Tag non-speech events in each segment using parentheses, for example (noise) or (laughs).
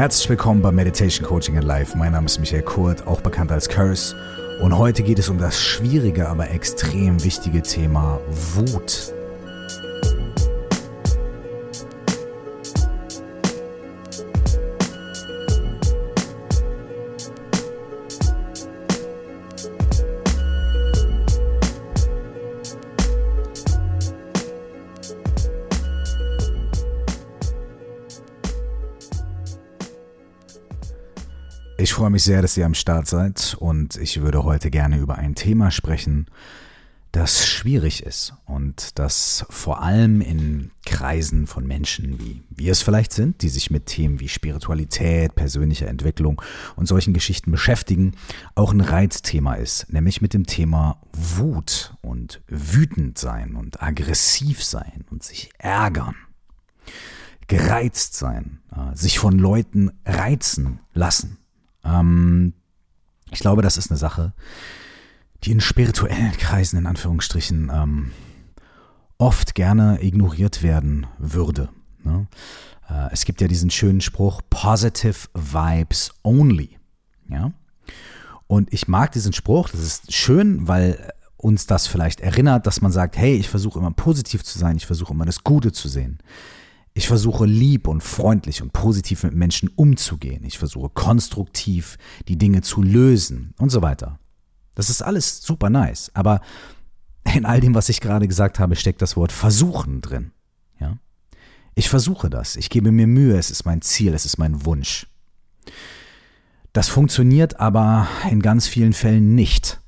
Herzlich willkommen bei Meditation Coaching in Life. Mein Name ist Michael Kurt, auch bekannt als Curse. Und heute geht es um das schwierige, aber extrem wichtige Thema Wut. Mich sehr, dass ihr am Start seid und ich würde heute gerne über ein Thema sprechen, das schwierig ist und das vor allem in Kreisen von Menschen, wie wir es vielleicht sind, die sich mit Themen wie Spiritualität, persönlicher Entwicklung und solchen Geschichten beschäftigen, auch ein Reizthema ist, nämlich mit dem Thema Wut und wütend sein und aggressiv sein und sich ärgern gereizt sein, äh, sich von Leuten reizen lassen. Ähm, ich glaube, das ist eine Sache, die in spirituellen Kreisen in Anführungsstrichen ähm, oft gerne ignoriert werden würde. Ne? Äh, es gibt ja diesen schönen Spruch, Positive Vibes Only. Ja? Und ich mag diesen Spruch, das ist schön, weil uns das vielleicht erinnert, dass man sagt, hey, ich versuche immer positiv zu sein, ich versuche immer das Gute zu sehen. Ich versuche lieb und freundlich und positiv mit Menschen umzugehen. Ich versuche konstruktiv die Dinge zu lösen und so weiter. Das ist alles super nice, aber in all dem, was ich gerade gesagt habe, steckt das Wort versuchen drin. Ja? Ich versuche das, ich gebe mir Mühe, es ist mein Ziel, es ist mein Wunsch. Das funktioniert aber in ganz vielen Fällen nicht.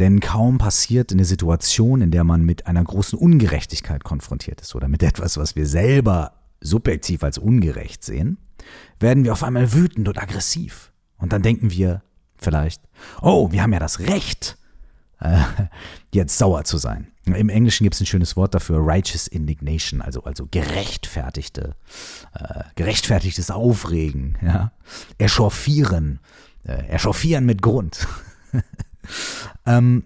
Denn kaum passiert eine Situation, in der man mit einer großen Ungerechtigkeit konfrontiert ist oder mit etwas, was wir selber subjektiv als ungerecht sehen, werden wir auf einmal wütend und aggressiv. Und dann denken wir vielleicht, oh, wir haben ja das Recht, äh, jetzt sauer zu sein. Im Englischen gibt es ein schönes Wort dafür, righteous indignation, also, also gerechtfertigte, äh, gerechtfertigtes Aufregen, ja, echauffieren, äh, echauffieren mit Grund. (laughs) Ähm,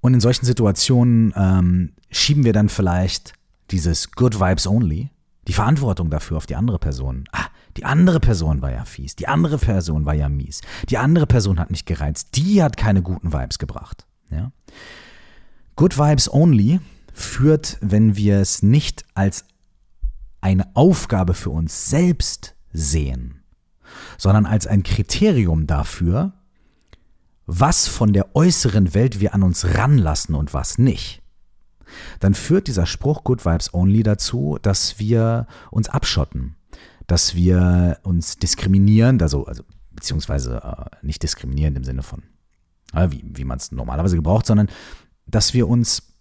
und in solchen Situationen ähm, schieben wir dann vielleicht dieses Good Vibes Only, die Verantwortung dafür auf die andere Person. Ah, die andere Person war ja fies, die andere Person war ja mies, die andere Person hat mich gereizt, die hat keine guten Vibes gebracht. Ja? Good Vibes Only führt, wenn wir es nicht als eine Aufgabe für uns selbst sehen, sondern als ein Kriterium dafür, was von der äußeren Welt wir an uns ranlassen und was nicht, dann führt dieser Spruch Good Vibes Only dazu, dass wir uns abschotten, dass wir uns diskriminieren, also, also beziehungsweise äh, nicht diskriminieren im Sinne von, äh, wie, wie man es normalerweise gebraucht, sondern dass wir uns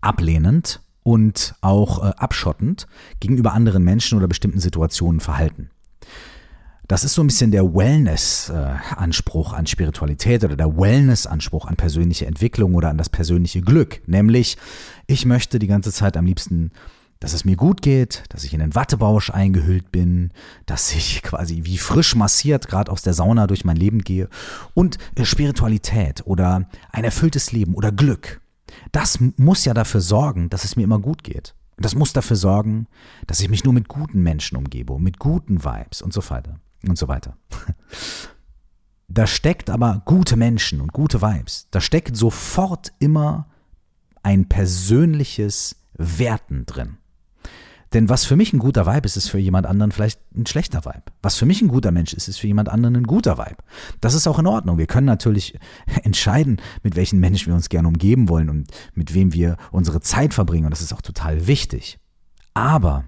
ablehnend und auch äh, abschottend gegenüber anderen Menschen oder bestimmten Situationen verhalten. Das ist so ein bisschen der Wellness-Anspruch an Spiritualität oder der Wellness-Anspruch an persönliche Entwicklung oder an das persönliche Glück. Nämlich, ich möchte die ganze Zeit am liebsten, dass es mir gut geht, dass ich in einen Wattebausch eingehüllt bin, dass ich (laughs) quasi wie frisch massiert gerade aus der Sauna durch mein Leben gehe. Und Spiritualität oder ein erfülltes Leben oder Glück. Das muss ja dafür sorgen, dass es mir immer gut geht. Und das muss dafür sorgen, dass ich mich nur mit guten Menschen umgebe, mit guten Vibes und so weiter und so weiter. (laughs) Da steckt aber gute Menschen und gute Vibes. Da steckt sofort immer ein persönliches Werten drin. Denn was für mich ein guter Vibe ist, ist für jemand anderen vielleicht ein schlechter Vibe. Was für mich ein guter Mensch ist, ist für jemand anderen ein guter Vibe. Das ist auch in Ordnung. Wir können natürlich (laughs) entscheiden, mit welchen Menschen wir uns gerne umgeben wollen und mit wem wir unsere Zeit verbringen. Und das ist auch total wichtig. Aber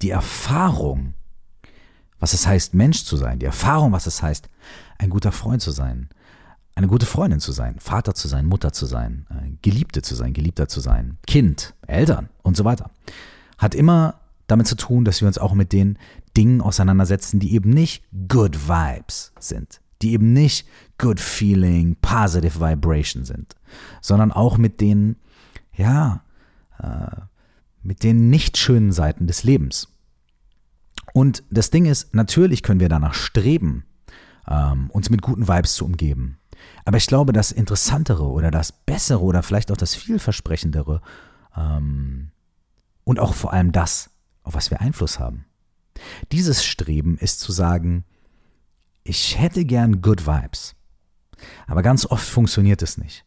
die Erfahrung was es heißt, Mensch zu sein, die Erfahrung, was es heißt, ein guter Freund zu sein, eine gute Freundin zu sein, Vater zu sein, Mutter zu sein, äh, Geliebte zu sein, Geliebter zu sein, Kind, Eltern und so weiter, hat immer damit zu tun, dass wir uns auch mit den Dingen auseinandersetzen, die eben nicht good vibes sind, die eben nicht good feeling, positive vibration sind, sondern auch mit den, ja, äh, mit den nicht schönen Seiten des Lebens. Und das Ding ist, natürlich können wir danach streben, ähm, uns mit guten Vibes zu umgeben. Aber ich glaube, das Interessantere oder das Bessere oder vielleicht auch das Vielversprechendere ähm, und auch vor allem das, auf was wir Einfluss haben, Dieses Streben ist zu sagen, ich hätte gern Good Vibes, aber ganz oft funktioniert es nicht.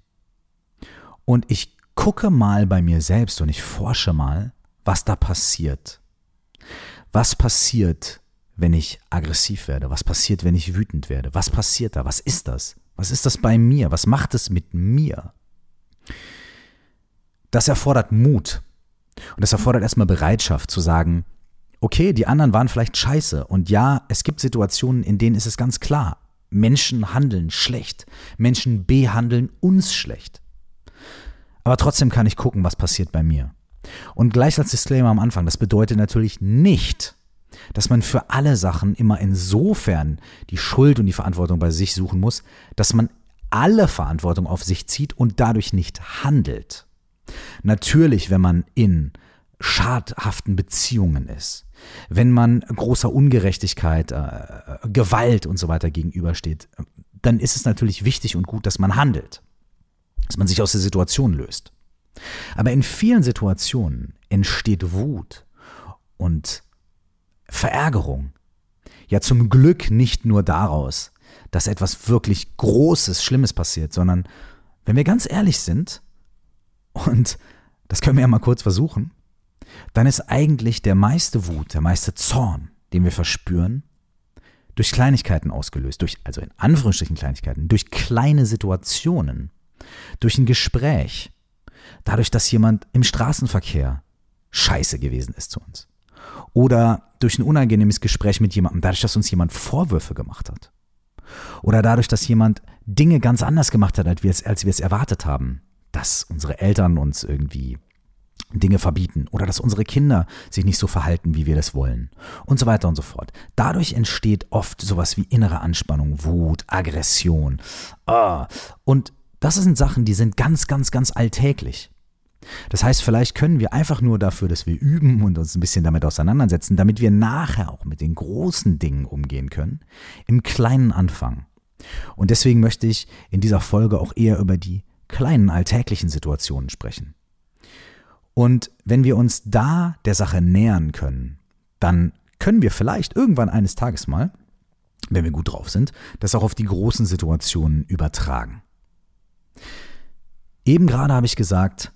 Und ich gucke mal bei mir selbst und ich forsche mal, was da passiert. Was passiert, wenn ich aggressiv werde? Was passiert, wenn ich wütend werde? Was passiert da? Was ist das? Was ist das bei mir? Was macht es mit mir? Das erfordert Mut. Und das erfordert erstmal Bereitschaft zu sagen, okay, die anderen waren vielleicht scheiße. Und ja, es gibt Situationen, in denen ist es ganz klar, Menschen handeln schlecht. Menschen behandeln uns schlecht. Aber trotzdem kann ich gucken, was passiert bei mir. Und gleich als Disclaimer am Anfang, das bedeutet natürlich nicht, dass man für alle Sachen immer insofern die Schuld und die Verantwortung bei sich suchen muss, dass man alle Verantwortung auf sich zieht und dadurch nicht handelt. Natürlich, wenn man in schadhaften Beziehungen ist, wenn man großer Ungerechtigkeit, äh, Gewalt und so weiter gegenübersteht, dann ist es natürlich wichtig und gut, dass man handelt, dass man sich aus der Situation löst. Aber in vielen Situationen entsteht Wut und Verärgerung. Ja, zum Glück nicht nur daraus, dass etwas wirklich Großes, Schlimmes passiert, sondern wenn wir ganz ehrlich sind, und das können wir ja mal kurz versuchen, dann ist eigentlich der meiste Wut, der meiste Zorn, den wir verspüren, durch Kleinigkeiten ausgelöst, durch, also in Anführungsstrichen Kleinigkeiten, durch kleine Situationen, durch ein Gespräch, dadurch, dass jemand im Straßenverkehr scheiße gewesen ist zu uns. Oder durch ein unangenehmes Gespräch mit jemandem, dadurch, dass uns jemand Vorwürfe gemacht hat. Oder dadurch, dass jemand Dinge ganz anders gemacht hat, als wir es, als wir es erwartet haben. Dass unsere Eltern uns irgendwie Dinge verbieten oder dass unsere Kinder sich nicht so verhalten, wie wir das wollen und so weiter und so fort. Dadurch entsteht oft sowas wie innere Anspannung, Wut, Aggression. Ah. Und das sind Sachen, die sind ganz, ganz, ganz alltäglich. Das heißt, vielleicht können wir einfach nur dafür, dass wir üben und uns ein bisschen damit auseinandersetzen, damit wir nachher auch mit den großen Dingen umgehen können, im kleinen anfangen. Und deswegen möchte ich in dieser Folge auch eher über die kleinen alltäglichen Situationen sprechen. Und wenn wir uns da der Sache nähern können, dann können wir vielleicht irgendwann eines Tages mal, wenn wir gut drauf sind, das auch auf die großen Situationen übertragen. Eben gerade habe ich gesagt,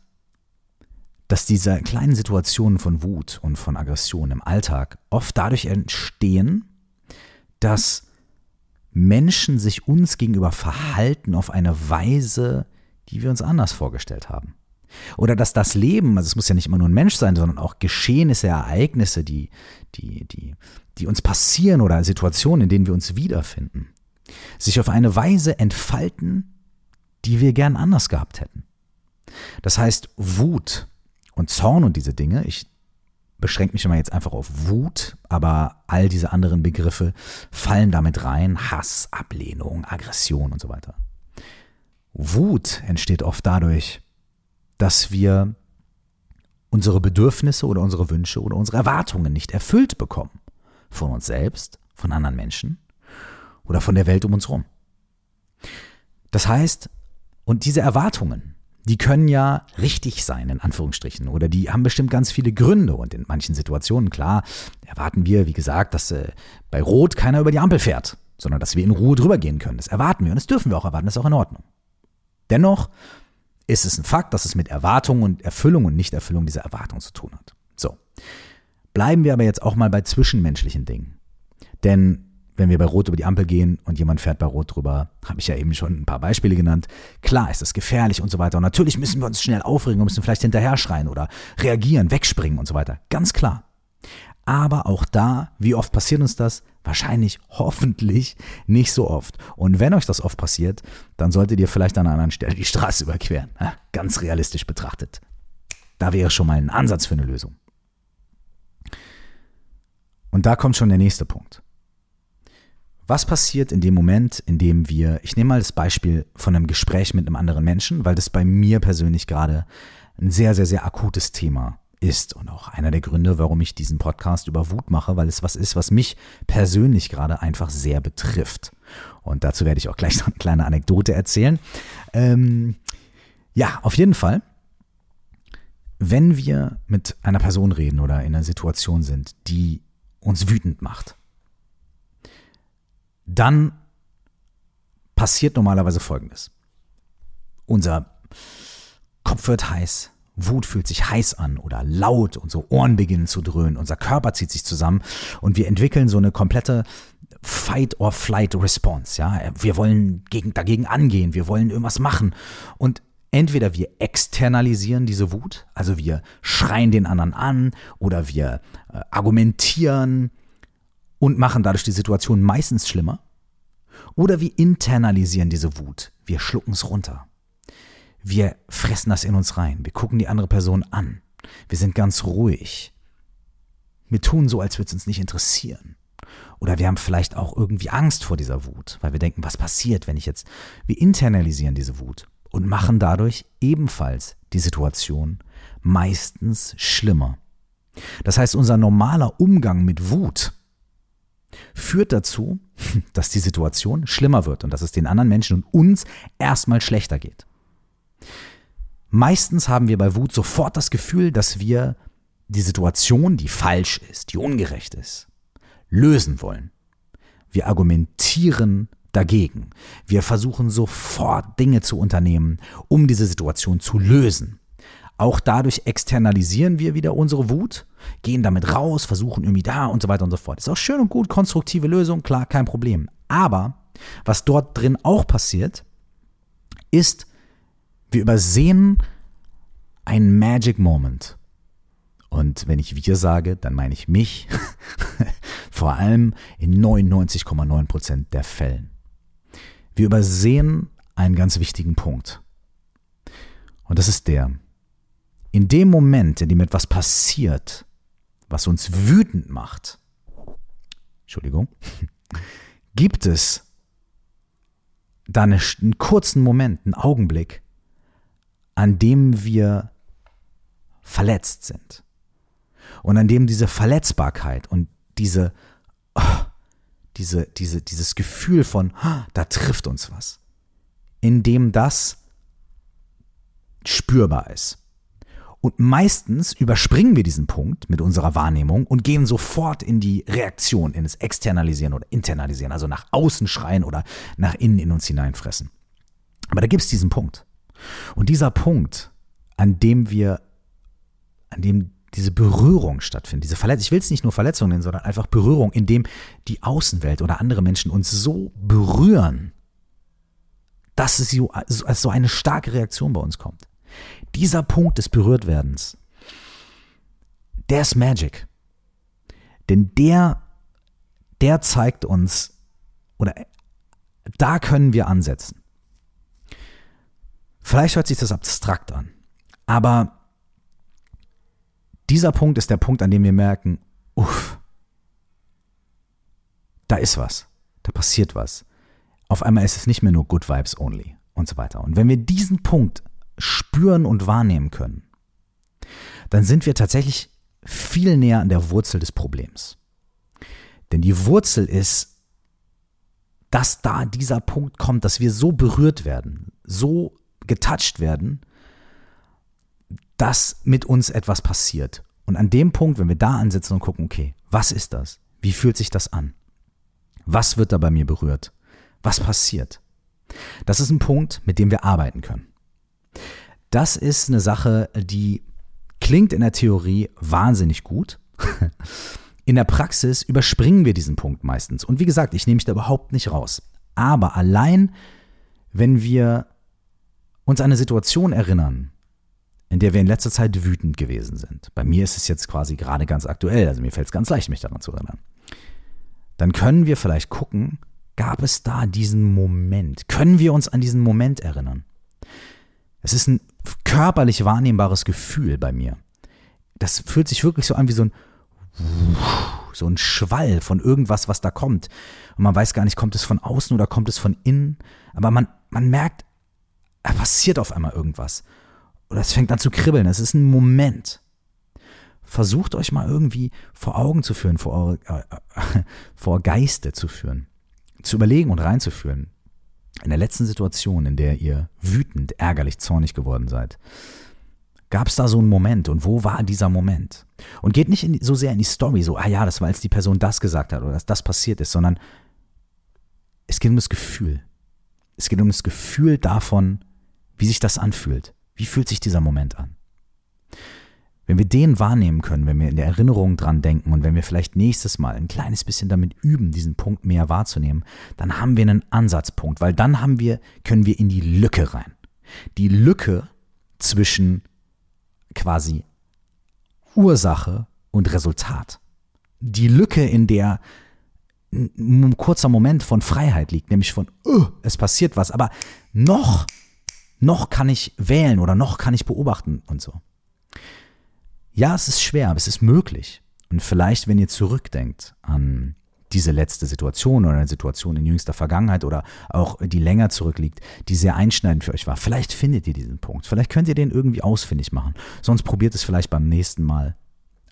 dass diese kleinen Situationen von Wut und von Aggression im Alltag oft dadurch entstehen, dass Menschen sich uns gegenüber verhalten auf eine Weise, die wir uns anders vorgestellt haben. Oder dass das Leben, also es muss ja nicht immer nur ein Mensch sein, sondern auch Geschehnisse, Ereignisse, die, die, die, die uns passieren oder Situationen, in denen wir uns wiederfinden, sich auf eine Weise entfalten, die wir gern anders gehabt hätten. Das heißt, Wut und Zorn und diese Dinge, ich beschränke mich immer jetzt einfach auf Wut, aber all diese anderen Begriffe fallen damit rein, Hass, Ablehnung, Aggression und so weiter. Wut entsteht oft dadurch, dass wir unsere Bedürfnisse oder unsere Wünsche oder unsere Erwartungen nicht erfüllt bekommen. Von uns selbst, von anderen Menschen oder von der Welt um uns herum. Das heißt, und diese Erwartungen, die können ja richtig sein, in Anführungsstrichen, oder die haben bestimmt ganz viele Gründe. Und in manchen Situationen, klar, erwarten wir, wie gesagt, dass äh, bei Rot keiner über die Ampel fährt, sondern dass wir in Ruhe drüber gehen können. Das erwarten wir und das dürfen wir auch erwarten, das ist auch in Ordnung. Dennoch ist es ein Fakt, dass es mit Erwartung und Erfüllung und Nichterfüllung dieser Erwartung zu tun hat. So. Bleiben wir aber jetzt auch mal bei zwischenmenschlichen Dingen. Denn wenn wir bei Rot über die Ampel gehen und jemand fährt bei Rot drüber, habe ich ja eben schon ein paar Beispiele genannt. Klar ist es gefährlich und so weiter. Und natürlich müssen wir uns schnell aufregen und müssen vielleicht hinterher schreien oder reagieren, wegspringen und so weiter. Ganz klar. Aber auch da, wie oft passiert uns das? Wahrscheinlich, (laughs) hoffentlich nicht so oft. Und wenn euch das oft passiert, dann solltet ihr vielleicht an einer anderen Stelle die Straße überqueren. Ganz realistisch betrachtet. Da wäre schon mal ein Ansatz für eine Lösung. Und da kommt schon der nächste Punkt. Was passiert in dem Moment, in dem wir, ich nehme mal das Beispiel von einem Gespräch mit einem anderen Menschen, weil das bei mir persönlich gerade ein sehr, sehr, sehr akutes Thema ist und auch einer der Gründe, warum ich diesen Podcast über Wut mache, weil es was ist, was mich persönlich gerade einfach sehr betrifft. Und dazu werde ich auch gleich noch eine kleine Anekdote erzählen. Ähm, ja, auf jeden Fall. Wenn wir mit einer Person reden oder in einer Situation sind, die uns wütend macht, dann passiert normalerweise Folgendes. Unser Kopf wird heiß, Wut fühlt sich heiß an oder laut, unsere Ohren beginnen zu dröhnen, unser Körper zieht sich zusammen und wir entwickeln so eine komplette Fight-or-Flight-Response. Ja? Wir wollen gegen, dagegen angehen, wir wollen irgendwas machen. Und entweder wir externalisieren diese Wut, also wir schreien den anderen an oder wir äh, argumentieren und machen dadurch die Situation meistens schlimmer. Oder wir internalisieren diese Wut, wir schlucken es runter. Wir fressen das in uns rein. Wir gucken die andere Person an. Wir sind ganz ruhig. Wir tun so, als würde es uns nicht interessieren. Oder wir haben vielleicht auch irgendwie Angst vor dieser Wut, weil wir denken, was passiert, wenn ich jetzt. Wir internalisieren diese Wut und machen dadurch ebenfalls die Situation meistens schlimmer. Das heißt, unser normaler Umgang mit Wut führt dazu, (laughs) dass die Situation schlimmer wird und dass es den anderen Menschen und uns erstmal schlechter geht. Meistens haben wir bei Wut sofort das Gefühl, dass wir die Situation, die falsch ist, die ungerecht ist, lösen wollen. Wir argumentieren dagegen. Wir versuchen sofort Dinge zu unternehmen, um diese Situation zu lösen. Auch dadurch externalisieren wir wieder unsere Wut, gehen damit raus, versuchen irgendwie da und so weiter und so fort. Ist auch schön und gut, konstruktive Lösung, klar, kein Problem. Aber was dort drin auch passiert, ist, wir übersehen einen Magic Moment. Und wenn ich wir sage, dann meine ich mich, (laughs) vor allem in 99,9 Prozent der Fällen. Wir übersehen einen ganz wichtigen Punkt. Und das ist der, in dem Moment, in dem etwas passiert, was uns wütend macht, Entschuldigung, (laughs) gibt es da einen kurzen Moment, einen Augenblick, an dem wir verletzt sind. Und an dem diese Verletzbarkeit und diese, oh, (laughs) diese, diese, dieses Gefühl von, oh, (gasps) da trifft uns was, in dem das spürbar ist. Und meistens überspringen wir diesen Punkt mit unserer Wahrnehmung und gehen sofort in die Reaktion, in das Externalisieren oder Internalisieren, also nach außen schreien oder nach innen in uns hineinfressen. Aber da gibt es diesen Punkt. Und dieser Punkt, an dem wir, an dem diese Berührung stattfindet, diese Verletzung, ich will es nicht nur Verletzung nennen, sondern einfach Berührung, in dem die Außenwelt oder andere Menschen uns so berühren, dass es so, so eine starke Reaktion bei uns kommt. Dieser Punkt des Berührtwerdens, der ist Magic. Denn der, der zeigt uns, oder da können wir ansetzen. Vielleicht hört sich das abstrakt an, aber dieser Punkt ist der Punkt, an dem wir merken, uff, da ist was, da passiert was. Auf einmal ist es nicht mehr nur Good Vibes only und so weiter. Und wenn wir diesen Punkt spüren und wahrnehmen können, dann sind wir tatsächlich viel näher an der Wurzel des Problems. Denn die Wurzel ist, dass da dieser Punkt kommt, dass wir so berührt werden, so getouched werden, dass mit uns etwas passiert. Und an dem Punkt, wenn wir da ansitzen und gucken, okay, was ist das? Wie fühlt sich das an? Was wird da bei mir berührt? Was passiert? Das ist ein Punkt, mit dem wir arbeiten können. Das ist eine Sache, die klingt in der Theorie wahnsinnig gut. (laughs) In der Praxis überspringen wir diesen Punkt meistens. Und wie gesagt, ich nehme mich da überhaupt nicht raus. Aber allein, wenn wir uns an eine Situation erinnern, in der wir in letzter Zeit wütend gewesen sind. Bei mir ist es jetzt quasi gerade ganz aktuell, also mir fällt es ganz leicht, mich daran zu erinnern. Dann können wir vielleicht gucken, gab es da diesen Moment? Können wir uns an diesen Moment erinnern? Es ist ein körperlich wahrnehmbares Gefühl bei mir. Das fühlt sich wirklich so an wie so ein so ein Schwall von irgendwas, was da kommt. Und man weiß gar nicht, kommt es von außen oder kommt es von innen. Aber man, man merkt, da passiert auf einmal irgendwas. Oder es fängt an zu kribbeln. Es ist ein Moment. Versucht euch mal irgendwie vor Augen zu führen, vor, eure, äh, (laughs) vor Geiste zu führen. Zu überlegen und reinzuführen. In der letzten Situation, in der ihr wütend, ärgerlich, zornig geworden seid, Gab es da so einen Moment und wo war dieser Moment? Und geht nicht in, so sehr in die Story, so, ah ja, das war, als die Person das gesagt hat oder dass das passiert ist, sondern es geht um das Gefühl. Es geht um das Gefühl davon, wie sich das anfühlt. Wie fühlt sich dieser Moment an? Wenn wir den wahrnehmen können, wenn wir in der Erinnerung dran denken und wenn wir vielleicht nächstes Mal ein kleines bisschen damit üben, diesen Punkt mehr wahrzunehmen, dann haben wir einen Ansatzpunkt, weil dann haben wir, können wir in die Lücke rein. Die Lücke zwischen quasi Ursache und Resultat. Die Lücke, in der ein kurzer Moment von Freiheit liegt, nämlich von, uh, es passiert was, aber noch, noch kann ich wählen oder noch kann ich beobachten und so. Ja, es ist schwer, aber es ist möglich. Und vielleicht, wenn ihr zurückdenkt an diese letzte Situation oder eine Situation in jüngster Vergangenheit oder auch die länger zurückliegt, die sehr einschneidend für euch war, vielleicht findet ihr diesen Punkt. Vielleicht könnt ihr den irgendwie ausfindig machen. Sonst probiert es vielleicht beim nächsten Mal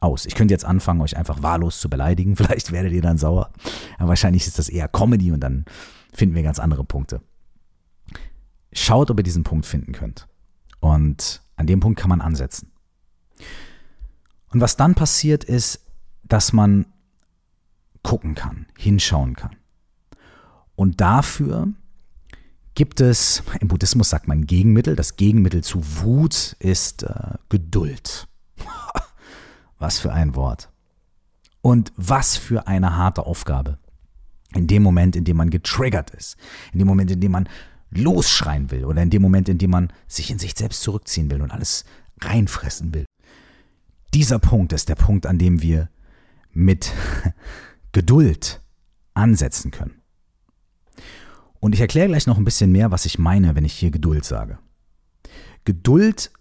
aus. Ich könnte jetzt anfangen, euch einfach wahllos zu beleidigen. (laughs) Vielleicht werdet ihr dann sauer. Aber wahrscheinlich ist das eher Comedy und dann finden wir ganz andere Punkte. Schaut, ob ihr diesen Punkt finden könnt. Und an dem Punkt kann man ansetzen. Und was dann passiert ist, dass man gucken kann, hinschauen kann. Und dafür gibt es, im Buddhismus sagt man Gegenmittel, das Gegenmittel zu Wut ist äh, Geduld. (laughs) was für ein Wort. Und was für eine harte Aufgabe. In dem Moment, in dem man getriggert ist, in dem Moment, in dem man losschreien will oder in dem Moment, in dem man sich in sich selbst zurückziehen will und alles reinfressen will. Dieser Punkt ist der Punkt, an dem wir mit (laughs) Geduld ansetzen können. Und ich erkläre gleich noch ein bisschen mehr, was ich meine, wenn ich hier Geduld sage. Geduld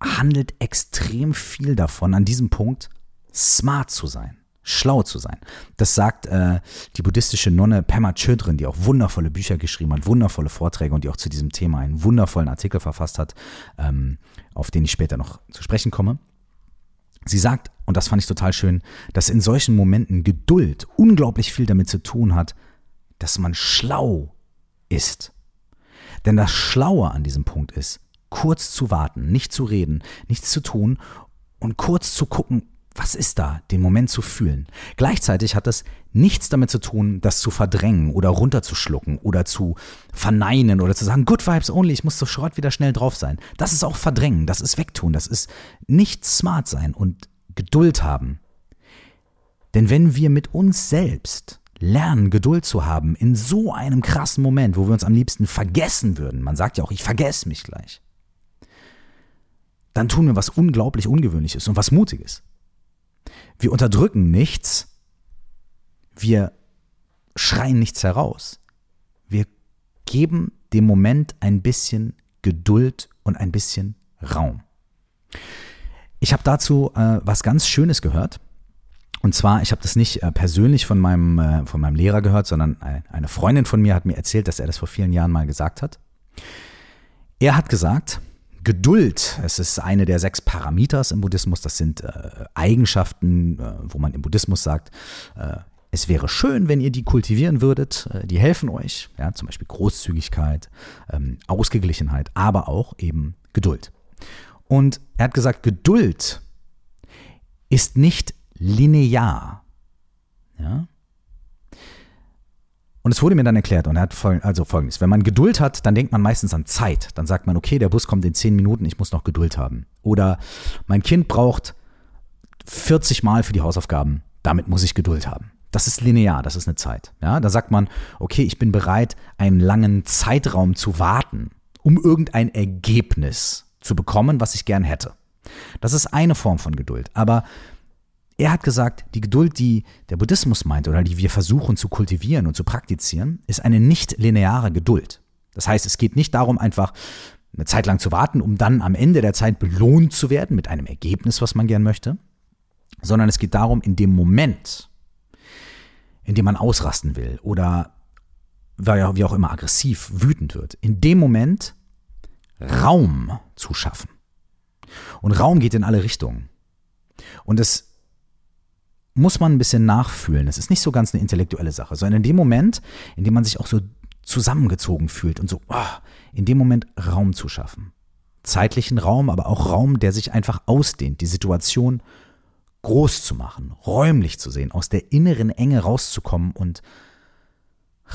handelt extrem viel davon, an diesem Punkt smart zu sein, schlau zu sein. Das sagt äh, die buddhistische Nonne Pema Chodron, die auch wundervolle Bücher geschrieben hat, wundervolle Vorträge und die auch zu diesem Thema einen wundervollen Artikel verfasst hat, ähm, auf den ich später noch zu sprechen komme. Sie sagt, und das fand ich total schön, dass in solchen Momenten Geduld unglaublich viel damit zu tun hat, dass man schlau ist. Denn das Schlaue an diesem Punkt ist, kurz zu warten, nicht zu reden, nichts zu tun und kurz zu gucken, was ist da, den Moment zu fühlen. Gleichzeitig hat das nichts damit zu tun, das zu verdrängen oder runterzuschlucken oder zu verneinen oder zu sagen, good vibes only, ich muss sofort wieder schnell drauf sein. Das ist auch verdrängen, das ist wegtun, das ist nicht smart sein und Geduld haben. Denn wenn wir mit uns selbst lernen, Geduld zu haben in so einem krassen Moment, wo wir uns am liebsten vergessen würden, man sagt ja auch, ich vergesse mich gleich, dann tun wir was unglaublich Ungewöhnliches und was Mutiges. Wir unterdrücken nichts. Wir schreien nichts heraus. Wir geben dem Moment ein bisschen Geduld und ein bisschen Raum. Ich habe dazu äh, was ganz Schönes gehört. Und zwar, ich habe das nicht äh, persönlich von meinem, äh, von meinem Lehrer gehört, sondern eine Freundin von mir hat mir erzählt, dass er das vor vielen Jahren mal gesagt hat. Er hat gesagt, Geduld, es ist eine der sechs Parameters im Buddhismus, das sind äh, Eigenschaften, äh, wo man im Buddhismus sagt, äh, es wäre schön, wenn ihr die kultivieren würdet, äh, die helfen euch, ja, zum Beispiel Großzügigkeit, ähm, Ausgeglichenheit, aber auch eben Geduld. Und er hat gesagt, Geduld ist nicht linear. Ja? Und es wurde mir dann erklärt, und er hat folg also folgendes: Wenn man Geduld hat, dann denkt man meistens an Zeit. Dann sagt man, okay, der Bus kommt in zehn Minuten, ich muss noch Geduld haben. Oder mein Kind braucht 40 Mal für die Hausaufgaben, damit muss ich Geduld haben. Das ist linear, das ist eine Zeit. Ja, da sagt man, okay, ich bin bereit, einen langen Zeitraum zu warten, um irgendein Ergebnis zu bekommen, was ich gern hätte. Das ist eine Form von Geduld. Aber er hat gesagt, die Geduld, die der Buddhismus meint oder die wir versuchen zu kultivieren und zu praktizieren, ist eine nicht lineare Geduld. Das heißt, es geht nicht darum, einfach eine Zeit lang zu warten, um dann am Ende der Zeit belohnt zu werden mit einem Ergebnis, was man gern möchte, sondern es geht darum, in dem Moment, in dem man ausrasten will oder wie auch immer aggressiv, wütend wird, in dem Moment Raum zu schaffen. Und Raum geht in alle Richtungen. Und es muss man ein bisschen nachfühlen. Es ist nicht so ganz eine intellektuelle Sache, sondern in dem Moment, in dem man sich auch so zusammengezogen fühlt und so, oh, in dem Moment Raum zu schaffen. zeitlichen Raum, aber auch Raum, der sich einfach ausdehnt, die Situation groß zu machen, räumlich zu sehen, aus der inneren Enge rauszukommen und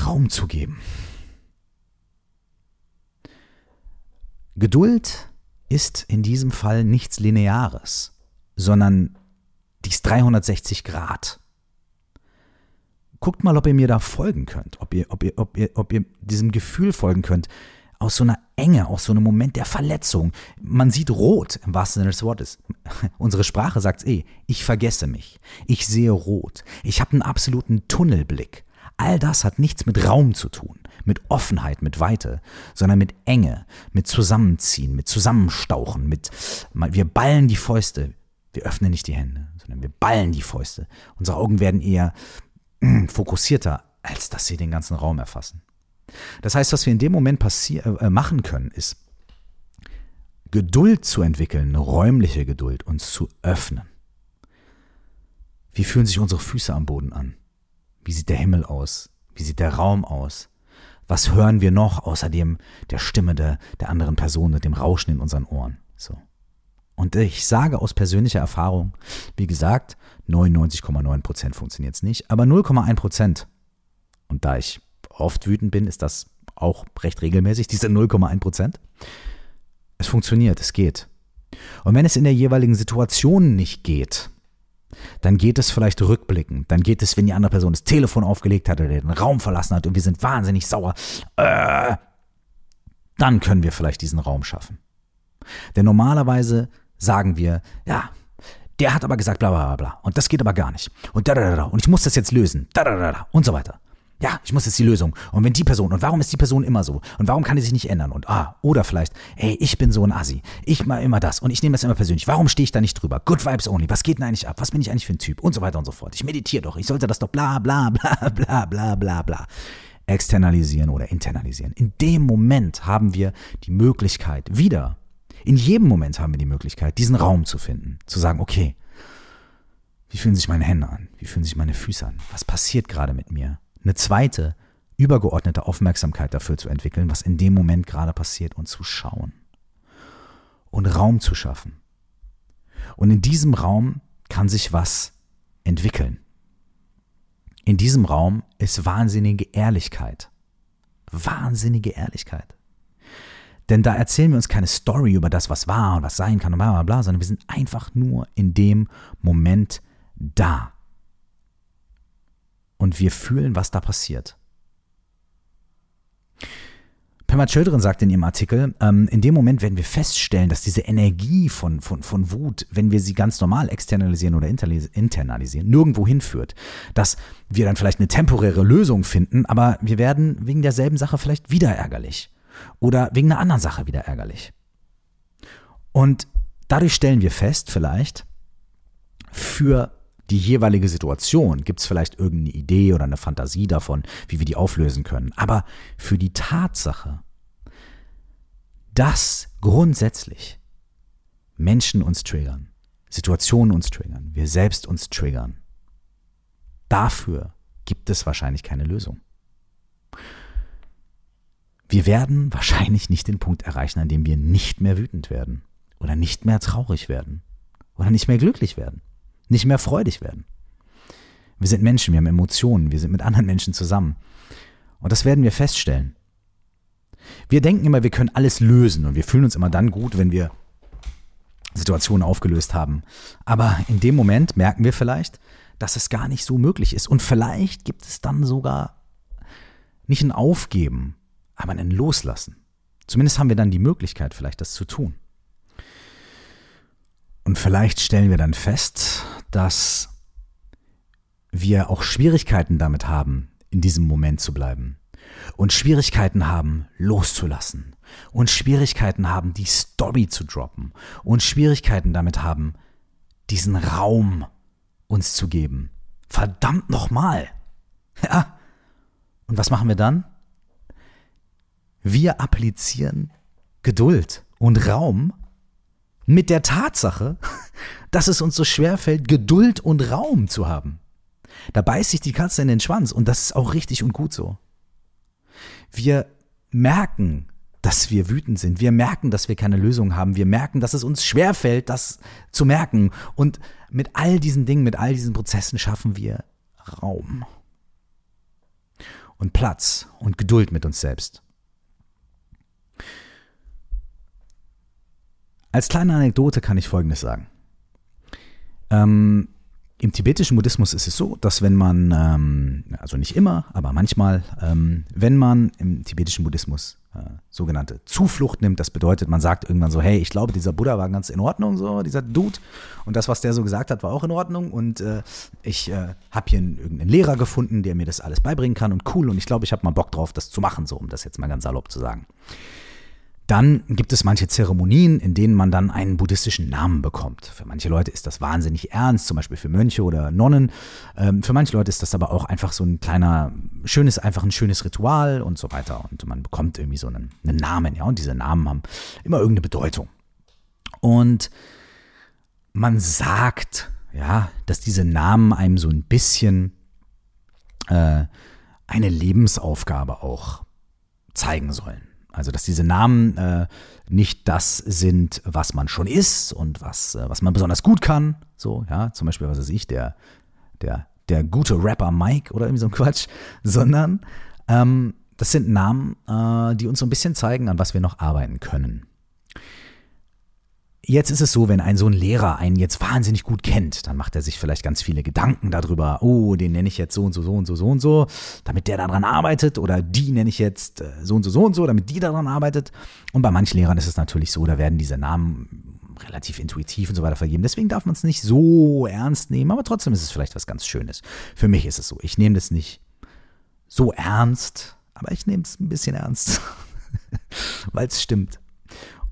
Raum zu geben. Geduld ist in diesem Fall nichts Lineares, sondern dies 360 Grad. Guckt mal, ob ihr mir da folgen könnt, ob ihr, ob ihr, ob ihr, ob ihr diesem Gefühl folgen könnt, aus so einer Enge, aus so einem Moment der Verletzung. Man sieht rot im wahrsten Sinne des Wortes. (laughs) Unsere Sprache sagt eh, ich vergesse mich. Ich sehe rot. Ich habe einen absoluten Tunnelblick. All das hat nichts mit Raum zu tun, mit Offenheit, mit Weite, sondern mit Enge, mit Zusammenziehen, mit Zusammenstauchen, mit wir ballen die Fäuste. Wir öffnen nicht die Hände, sondern wir ballen die Fäuste. Unsere Augen werden eher fokussierter, als dass sie den ganzen Raum erfassen. Das heißt, was wir in dem Moment äh, machen können, ist Geduld zu entwickeln, eine räumliche Geduld, uns zu öffnen. Wie fühlen sich unsere Füße am Boden an? Wie sieht der Himmel aus? Wie sieht der Raum aus? Was hören wir noch außerdem der Stimme der, der anderen Person und dem Rauschen in unseren Ohren? So. Und ich sage aus persönlicher Erfahrung, wie gesagt, 99,9% funktioniert es nicht, aber 0,1%. Und da ich oft wütend bin, ist das auch recht regelmäßig, diese 0,1%. Es funktioniert, es geht. Und wenn es in der jeweiligen Situation nicht geht, dann geht es vielleicht rückblickend. Dann geht es, wenn die andere Person das Telefon aufgelegt hat oder den Raum verlassen hat und wir sind wahnsinnig sauer. Äh, dann können wir vielleicht diesen Raum schaffen. Denn normalerweise sagen wir, ja, der hat aber gesagt, bla bla bla, und das geht aber gar nicht. Und da, da, da, und ich muss das jetzt lösen, da, da, da, und so weiter. Ja, ich muss jetzt die Lösung. Und wenn die Person, und warum ist die Person immer so? Und warum kann die sich nicht ändern? Und ah, oder vielleicht, ey, ich bin so ein Assi. Ich mal immer das. Und ich nehme das immer persönlich. Warum stehe ich da nicht drüber? Good Vibes only. Was geht denn eigentlich ab? Was bin ich eigentlich für ein Typ? Und so weiter und so fort. Ich meditiere doch. Ich sollte das doch bla bla bla (laughs) bla bla bla bla. Externalisieren oder internalisieren. In dem Moment haben wir die Möglichkeit, wieder in jedem Moment haben wir die Möglichkeit, diesen Raum zu finden, zu sagen, okay, wie fühlen sich meine Hände an? Wie fühlen sich meine Füße an? Was passiert gerade mit mir? Eine zweite, übergeordnete Aufmerksamkeit dafür zu entwickeln, was in dem Moment gerade passiert und zu schauen. Und Raum zu schaffen. Und in diesem Raum kann sich was entwickeln. In diesem Raum ist wahnsinnige Ehrlichkeit. Wahnsinnige Ehrlichkeit. Denn da erzählen wir uns keine Story über das, was war und was sein kann und bla bla bla, sondern wir sind einfach nur in dem Moment da. Und wir fühlen, was da passiert. Pema Children sagt in ihrem Artikel, ähm, in dem Moment werden wir feststellen, dass diese Energie von, von, von Wut, wenn wir sie ganz normal externalisieren oder internalisieren, nirgendwo hinführt. Dass wir dann vielleicht eine temporäre Lösung finden, aber wir werden wegen derselben Sache vielleicht wieder ärgerlich oder wegen einer anderen Sache wieder ärgerlich. Und dadurch stellen wir fest, vielleicht, für die jeweilige Situation gibt es vielleicht irgendeine Idee oder eine Fantasie davon, wie wir die auflösen können. Aber für die Tatsache, dass grundsätzlich Menschen uns triggern, Situationen uns triggern, wir selbst uns triggern, dafür gibt es wahrscheinlich keine Lösung. Wir werden wahrscheinlich nicht den Punkt erreichen, an dem wir nicht mehr wütend werden oder nicht mehr traurig werden oder nicht mehr glücklich werden, nicht mehr freudig werden. Wir sind Menschen, wir haben Emotionen, wir sind mit anderen Menschen zusammen. Und das werden wir feststellen. Wir denken immer, wir können alles lösen und wir fühlen uns immer dann gut, wenn wir Situationen aufgelöst haben. Aber in dem Moment merken wir vielleicht, dass es gar nicht so möglich ist. Und vielleicht gibt es dann sogar nicht ein Aufgeben, aber ein Loslassen. Zumindest haben wir dann die Möglichkeit, vielleicht das zu tun. Und vielleicht stellen wir dann fest, dass wir auch Schwierigkeiten damit haben, in diesem Moment zu bleiben. Und Schwierigkeiten haben, loszulassen. Und Schwierigkeiten haben, die Story zu droppen. Und Schwierigkeiten damit haben, diesen Raum uns zu geben. Verdammt nochmal. Ja. Und was machen wir dann? Wir applizieren Geduld und Raum mit der Tatsache, (laughs) dass es uns so schwer fällt, Geduld und Raum zu haben. Da beißt sich die Katze in den Schwanz und das ist auch richtig und gut so. Wir merken dass wir wütend sind. Wir merken, dass wir keine Lösung haben. Wir merken, dass es uns schwerfällt, das zu merken. Und mit all diesen Dingen, mit all diesen Prozessen schaffen wir Raum und Platz und Geduld mit uns selbst. Als kleine Anekdote kann ich Folgendes sagen. Ähm, Im tibetischen Buddhismus ist es so, dass wenn man, ähm, also nicht immer, aber manchmal, ähm, wenn man im tibetischen Buddhismus äh, sogenannte Zuflucht nimmt. Das bedeutet, man sagt irgendwann so, hey, ich glaube, dieser Buddha war ganz in Ordnung, so dieser Dude. Und das, was der so gesagt hat, war auch in Ordnung. Und äh, ich äh, habe hier einen, irgendeinen Lehrer gefunden, der mir das alles beibringen kann und cool. Und ich glaube, ich habe mal Bock drauf, das zu machen, so um das jetzt mal ganz salopp zu sagen. Dann gibt es manche Zeremonien, in denen man dann einen buddhistischen Namen bekommt. Für manche Leute ist das wahnsinnig ernst, zum Beispiel für Mönche oder Nonnen. Ähm, für manche Leute ist das aber auch einfach so ein kleiner, schönes, einfach ein schönes Ritual und so weiter. Und man bekommt irgendwie so einen, einen Namen, ja. Und diese Namen haben immer irgendeine Bedeutung. Und man sagt, ja, dass diese Namen einem so ein bisschen äh, eine Lebensaufgabe auch zeigen sollen. Also, dass diese Namen äh, nicht das sind, was man schon ist und was, äh, was man besonders gut kann. So, ja, zum Beispiel, was weiß ich, der, der, der gute Rapper Mike oder irgendwie so ein Quatsch, (laughs) sondern ähm, das sind Namen, äh, die uns so ein bisschen zeigen, an was wir noch arbeiten können. Jetzt ist es so, wenn ein so ein Lehrer einen jetzt wahnsinnig gut kennt, dann macht er sich vielleicht ganz viele Gedanken darüber, oh, den nenne ich jetzt so und so, so und so, so und so, damit der daran arbeitet oder die nenne ich jetzt äh, so und so, so und so, damit die daran arbeitet. Und bei manchen Lehrern ist es natürlich so, da werden diese Namen relativ intuitiv und so weiter vergeben. Deswegen darf man es nicht so ernst nehmen, aber trotzdem ist es vielleicht was ganz Schönes. Für mich ist es so. Ich nehme das nicht so ernst, aber ich nehme es ein bisschen ernst, (laughs) weil es stimmt.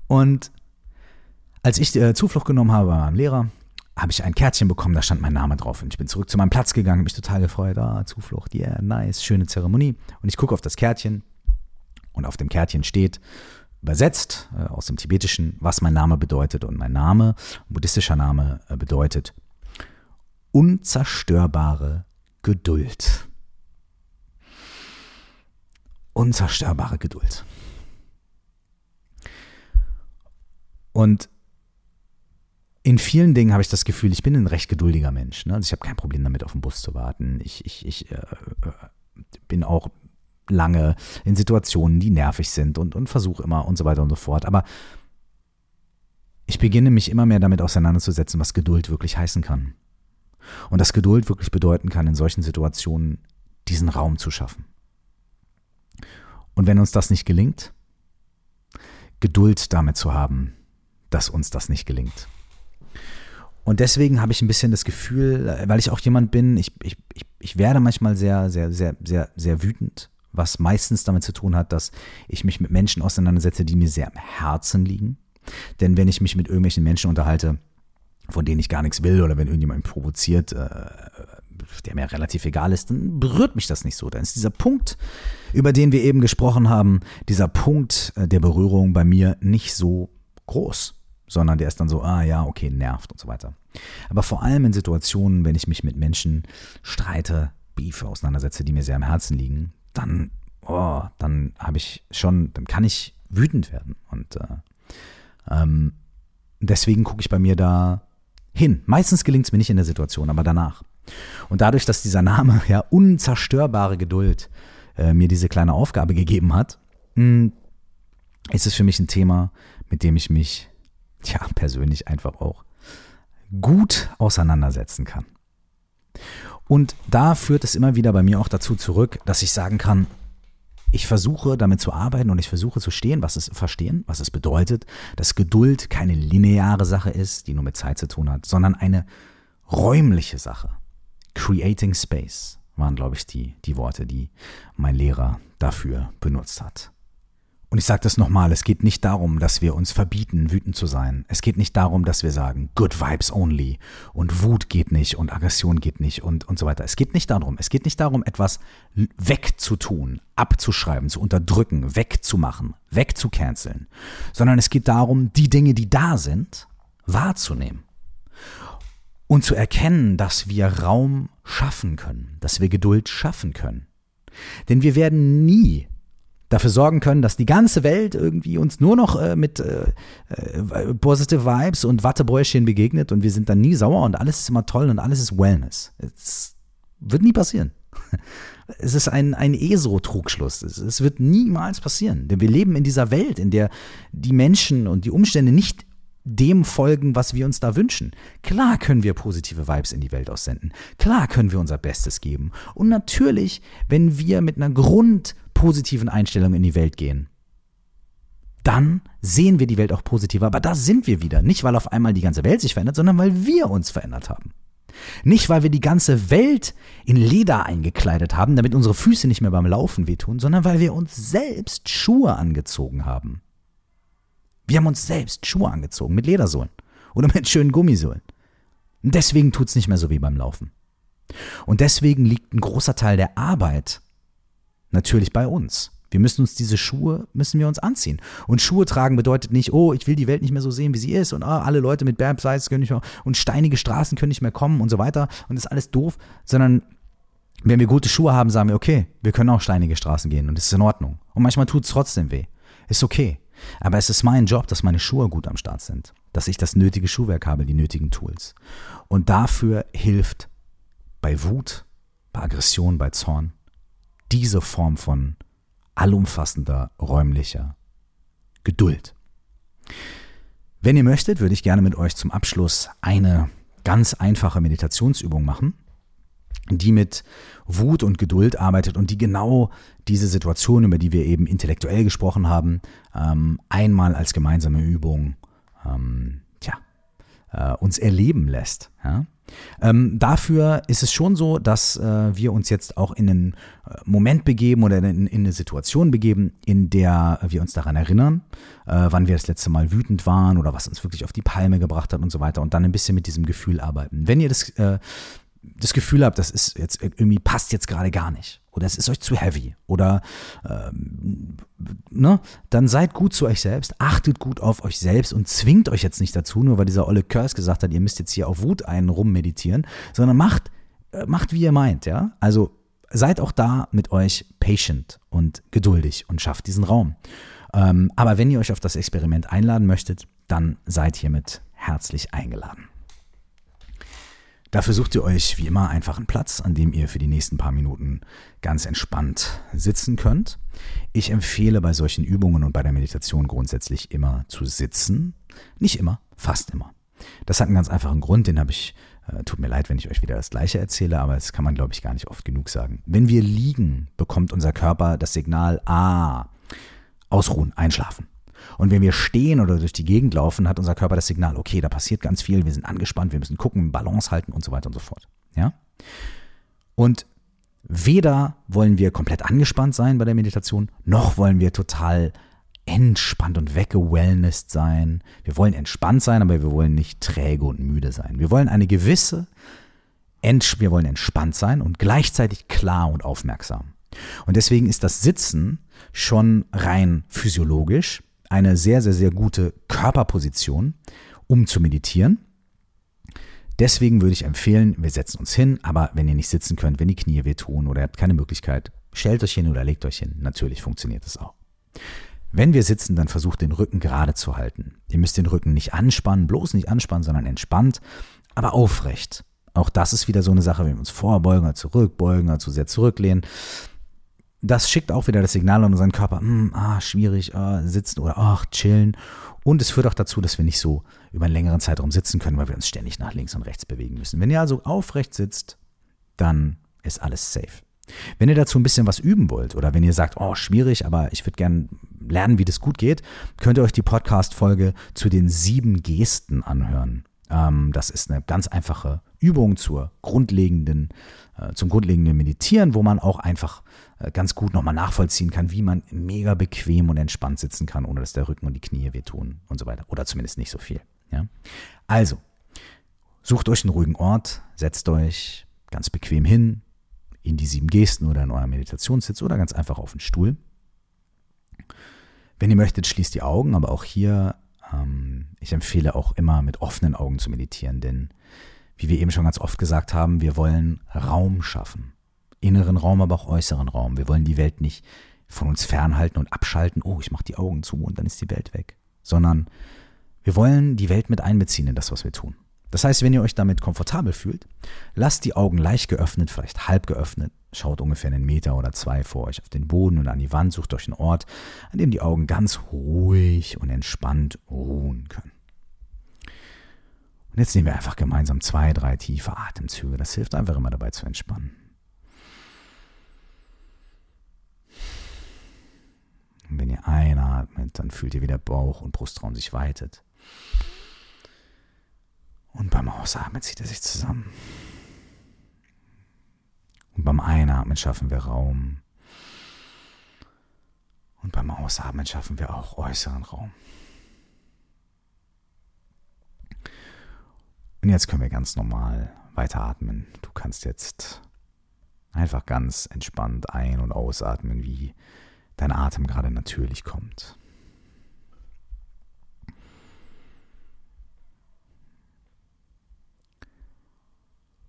Und als ich äh, Zuflucht genommen habe bei meinem Lehrer, habe ich ein Kärtchen bekommen, da stand mein Name drauf. Und ich bin zurück zu meinem Platz gegangen, mich total gefreut. Ah, Zuflucht, yeah, nice, schöne Zeremonie. Und ich gucke auf das Kärtchen und auf dem Kärtchen steht, übersetzt äh, aus dem Tibetischen, was mein Name bedeutet. Und mein Name, buddhistischer Name, äh, bedeutet unzerstörbare Geduld. Unzerstörbare Geduld. Und in vielen Dingen habe ich das Gefühl, ich bin ein recht geduldiger Mensch. Ne? Also ich habe kein Problem damit, auf den Bus zu warten. Ich, ich, ich äh, äh, bin auch lange in Situationen, die nervig sind und, und versuche immer und so weiter und so fort. Aber ich beginne mich immer mehr damit auseinanderzusetzen, was Geduld wirklich heißen kann. Und dass Geduld wirklich bedeuten kann, in solchen Situationen diesen Raum zu schaffen. Und wenn uns das nicht gelingt, Geduld damit zu haben, dass uns das nicht gelingt. Und deswegen habe ich ein bisschen das Gefühl, weil ich auch jemand bin, ich, ich, ich, ich werde manchmal sehr, sehr, sehr, sehr, sehr wütend, was meistens damit zu tun hat, dass ich mich mit Menschen auseinandersetze, die mir sehr am Herzen liegen. Denn wenn ich mich mit irgendwelchen Menschen unterhalte, von denen ich gar nichts will, oder wenn irgendjemand provoziert, äh, der mir relativ egal ist, dann berührt mich das nicht so. Dann ist dieser Punkt, über den wir eben gesprochen haben, dieser Punkt äh, der Berührung bei mir nicht so groß sondern der ist dann so, ah ja, okay, nervt und so weiter. Aber vor allem in Situationen, wenn ich mich mit Menschen streite, Beef auseinandersetze, die mir sehr am Herzen liegen, dann, oh, dann habe ich schon, dann kann ich wütend werden. Und äh, ähm, deswegen gucke ich bei mir da hin. Meistens gelingt es mir nicht in der Situation, aber danach. Und dadurch, dass dieser Name (laughs) ja unzerstörbare Geduld äh, mir diese kleine Aufgabe gegeben hat, mh, hm, ist es für mich ein Thema, mit dem ich mich ja, persönlich einfach auch gut auseinandersetzen kann. Und da führt es immer wieder bei mir auch dazu zurück, dass ich sagen kann, ich versuche damit zu arbeiten und ich versuche zu stehen, was es verstehen, was es bedeutet, dass Geduld keine lineare Sache ist, die nur mit Zeit zu tun hat, sondern eine räumliche Sache. Creating Space waren, glaube ich, die, die Worte, die mein Lehrer dafür benutzt hat. Und ich sage das nochmal, es geht nicht darum, dass wir uns verbieten, wütend zu sein. Es geht nicht darum, dass wir sagen, good vibes only und Wut geht nicht und Aggression geht nicht und, und so weiter. Es geht nicht darum. Es geht nicht darum, etwas wegzutun, abzuschreiben, zu unterdrücken, wegzumachen, wegzucanceln, sondern es geht darum, die Dinge, die da sind, wahrzunehmen und zu erkennen, dass wir Raum schaffen können, dass wir Geduld schaffen können. Denn wir werden nie dafür sorgen können, dass die ganze Welt irgendwie uns nur noch äh, mit äh, äh, positive Vibes und Wattebäuschen begegnet und wir sind dann nie sauer und alles ist immer toll und alles ist Wellness. Es wird nie passieren. (laughs) Es ist ein, ein ESO-Trugschluss. Es, es wird niemals passieren. Denn wir leben in dieser Welt, in der die Menschen und die Umstände nicht dem folgen, was wir uns da wünschen. Klar können wir positive Vibes in die Welt aussenden. Klar können wir unser Bestes geben. Und natürlich, wenn wir mit einer grundpositiven Einstellung in die Welt gehen, dann sehen wir die Welt auch positiver. Aber da sind wir wieder. Nicht, weil auf einmal die ganze Welt sich verändert, sondern weil wir uns verändert haben. Nicht, weil wir die ganze Welt in Leder eingekleidet haben, damit unsere Füße nicht mehr beim Laufen wehtun, sondern weil wir uns selbst Schuhe angezogen haben. Wir haben uns selbst Schuhe angezogen mit Ledersohlen oder mit schönen Gummisohlen. Und deswegen tut es nicht mehr so wie beim Laufen. Und deswegen liegt ein großer Teil der Arbeit natürlich bei uns. Wir müssen uns diese Schuhe, müssen wir uns anziehen. Und Schuhe tragen bedeutet nicht, oh, ich will die Welt nicht mehr so sehen, wie sie ist und oh, alle Leute mit Bärmsize können nicht mehr und steinige Straßen können nicht mehr kommen und so weiter und das ist alles doof, sondern wenn wir gute Schuhe haben, sagen wir, okay, wir können auch steinige Straßen gehen und es ist in Ordnung. Und manchmal tut es trotzdem weh. Ist okay. Aber es ist mein Job, dass meine Schuhe gut am Start sind, dass ich das nötige Schuhwerk habe, die nötigen Tools. Und dafür hilft bei Wut, bei Aggression, bei Zorn diese Form von allumfassender räumlicher Geduld. Wenn ihr möchtet, würde ich gerne mit euch zum Abschluss eine ganz einfache Meditationsübung machen, die mit Wut und Geduld arbeitet und die genau diese Situation, über die wir eben intellektuell gesprochen haben, ähm, einmal als gemeinsame Übung ähm, tja, äh, uns erleben lässt. Ja? Ähm, dafür ist es schon so, dass äh, wir uns jetzt auch in einen äh, Moment begeben oder in, in, eine Situation begeben, in der wir uns daran erinnern, äh, wann wir das letzte Mal wütend waren oder was uns wirklich auf die Palme gebracht hat und so weiter und dann ein bisschen mit diesem Gefühl arbeiten. Wenn ihr das, äh, das Gefühl habt, das ist jetzt irgendwie passt jetzt gerade gar nicht oder es ist euch zu heavy oder ähm, ne, dann seid gut zu euch selbst, achtet gut auf euch selbst und zwingt euch jetzt nicht dazu, nur weil dieser Olle Curse gesagt hat, ihr müsst jetzt hier auf Wut einen rummeditieren, sondern macht, äh, macht wie ihr meint, ja. Also seid auch da mit euch patient und geduldig und schafft diesen Raum. Ähm, aber wenn ihr euch auf das Experiment einladen möchtet, dann seid hiermit herzlich eingeladen. Dafür sucht ihr euch wie immer einfach einen Platz, an dem ihr für die nächsten paar Minuten ganz entspannt sitzen könnt. Ich empfehle bei solchen Übungen und bei der Meditation grundsätzlich immer zu sitzen. Nicht immer, fast immer. Das hat einen ganz einfachen Grund, den habe ich, äh, tut mir leid, wenn ich euch wieder das gleiche erzähle, aber das kann man, glaube ich, gar nicht oft genug sagen. Wenn wir liegen, bekommt unser Körper das Signal, ah, ausruhen, einschlafen. Und wenn wir stehen oder durch die Gegend laufen, hat unser Körper das Signal, okay, da passiert ganz viel, wir sind angespannt, wir müssen gucken, Balance halten und so weiter und so fort. Ja? Und weder wollen wir komplett angespannt sein bei der Meditation, noch wollen wir total entspannt und weggewellnessed sein. Wir wollen entspannt sein, aber wir wollen nicht träge und müde sein. Wir wollen eine gewisse, wir wollen entspannt sein und gleichzeitig klar und aufmerksam. Und deswegen ist das Sitzen schon rein physiologisch eine sehr, sehr, sehr gute Körperposition, um zu meditieren. Deswegen würde ich empfehlen, wir setzen uns hin, aber wenn ihr nicht sitzen könnt, wenn die Knie wehtun oder ihr habt keine Möglichkeit, stellt euch hin oder legt euch hin. Natürlich funktioniert es auch. Wenn wir sitzen, dann versucht den Rücken gerade zu halten. Ihr müsst den Rücken nicht anspannen, bloß nicht anspannen, sondern entspannt, aber aufrecht. Auch das ist wieder so eine Sache, wenn wir uns vorbeugen oder zurückbeugen oder zu sehr zurücklehnen das schickt auch wieder das Signal an unseren Körper, hm, ah, schwierig, ah, sitzen oder ach, chillen. Und es führt auch dazu, dass wir nicht so über einen längeren Zeitraum sitzen können, weil wir uns ständig nach links und rechts bewegen müssen. Wenn ihr also aufrecht sitzt, dann ist alles safe. Wenn ihr dazu ein bisschen was üben wollt oder wenn ihr sagt, oh, schwierig, aber ich würde gerne lernen, wie das gut geht, könnt ihr euch die Podcast-Folge zu den sieben Gesten anhören. Ähm, das ist eine ganz einfache Übung zur grundlegenden, äh, zum grundlegenden Meditieren, wo man auch einfach ganz gut nochmal nachvollziehen kann, wie man mega bequem und entspannt sitzen kann, ohne dass der Rücken und die Knie wehtun und so weiter. Oder zumindest nicht so viel. Ja? Also, sucht euch einen ruhigen Ort, setzt euch ganz bequem hin, in die sieben Gesten oder in eurem Meditationssitz oder ganz einfach auf den Stuhl. Wenn ihr möchtet, schließt die Augen, aber auch hier, ähm, ich empfehle auch immer mit offenen Augen zu meditieren, denn wie wir eben schon ganz oft gesagt haben, wir wollen Raum schaffen inneren Raum, aber auch äußeren Raum. Wir wollen die Welt nicht von uns fernhalten und abschalten, oh, ich mache die Augen zu und dann ist die Welt weg. Sondern wir wollen die Welt mit einbeziehen in das, was wir tun. Das heißt, wenn ihr euch damit komfortabel fühlt, lasst die Augen leicht geöffnet, vielleicht halb geöffnet, schaut ungefähr einen Meter oder zwei vor euch auf den Boden und an die Wand, sucht euch einen Ort, an dem die Augen ganz ruhig und entspannt ruhen können. Und jetzt nehmen wir einfach gemeinsam zwei, drei tiefe Atemzüge. Das hilft einfach immer dabei zu entspannen. Und wenn ihr einatmet, dann fühlt ihr, wie der Bauch und Brustraum sich weitet. Und beim Ausatmen zieht er sich zusammen. Und beim Einatmen schaffen wir Raum. Und beim Ausatmen schaffen wir auch äußeren Raum. Und jetzt können wir ganz normal weiteratmen. Du kannst jetzt einfach ganz entspannt ein- und ausatmen, wie dein Atem gerade natürlich kommt.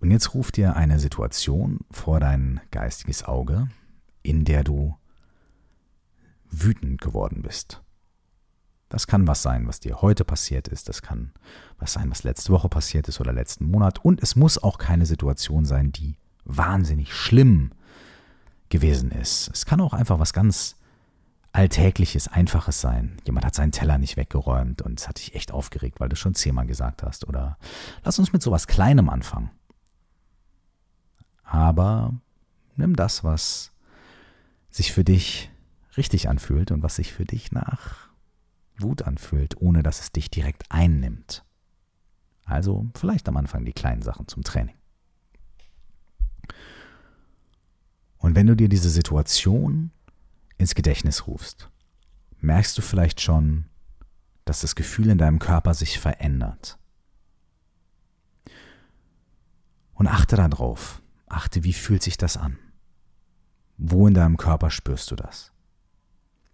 Und jetzt ruft dir eine Situation vor dein geistiges Auge, in der du wütend geworden bist. Das kann was sein, was dir heute passiert ist, das kann was sein, was letzte Woche passiert ist oder letzten Monat. Und es muss auch keine Situation sein, die wahnsinnig schlimm gewesen ist. Es kann auch einfach was ganz Alltägliches, Einfaches sein. Jemand hat seinen Teller nicht weggeräumt und es hat dich echt aufgeregt, weil du schon zehnmal gesagt hast. Oder lass uns mit sowas Kleinem anfangen. Aber nimm das, was sich für dich richtig anfühlt und was sich für dich nach Wut anfühlt, ohne dass es dich direkt einnimmt. Also vielleicht am Anfang die kleinen Sachen zum Training. Und wenn du dir diese Situation ins Gedächtnis rufst, merkst du vielleicht schon, dass das Gefühl in deinem Körper sich verändert. Und achte darauf, Achte, wie fühlt sich das an? Wo in deinem Körper spürst du das?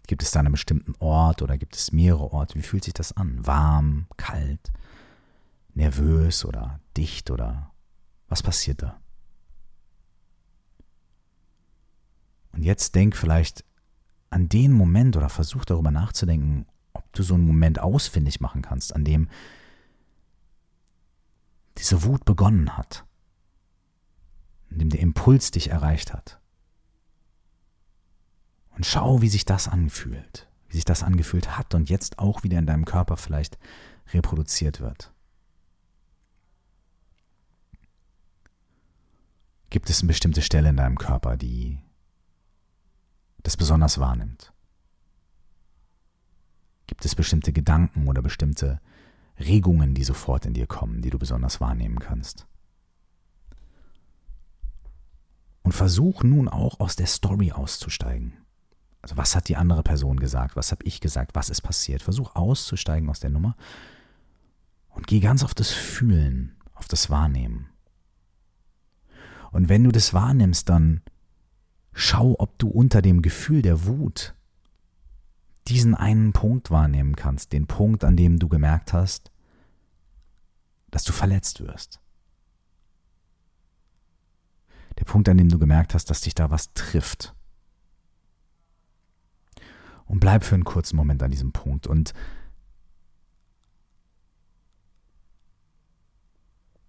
Gibt es da einen bestimmten Ort oder gibt es mehrere Orte? Wie fühlt sich das an? Warm, kalt, nervös oder dicht oder was passiert da? Und jetzt denk vielleicht an den Moment oder versuch darüber nachzudenken, ob du so einen Moment ausfindig machen kannst, an dem diese Wut begonnen hat in dem der Impuls dich erreicht hat. Und schau, wie sich das anfühlt, wie sich das angefühlt hat und jetzt auch wieder in deinem Körper vielleicht reproduziert wird. Gibt es eine bestimmte Stelle in deinem Körper, die das besonders wahrnimmt? Gibt es bestimmte Gedanken oder bestimmte Regungen, die sofort in dir kommen, die du besonders wahrnehmen kannst? Und versuch nun auch aus der Story auszusteigen. Also was hat die andere Person gesagt? Was habe ich gesagt? Was ist passiert? Versuch auszusteigen aus der Nummer und geh ganz auf das Fühlen, auf das Wahrnehmen. Und wenn du das wahrnimmst, dann schau, ob du unter dem Gefühl der Wut diesen einen Punkt wahrnehmen kannst, den Punkt, an dem du gemerkt hast, dass du verletzt wirst. Der Punkt, an dem du gemerkt hast, dass dich da was trifft. Und bleib für einen kurzen Moment an diesem Punkt und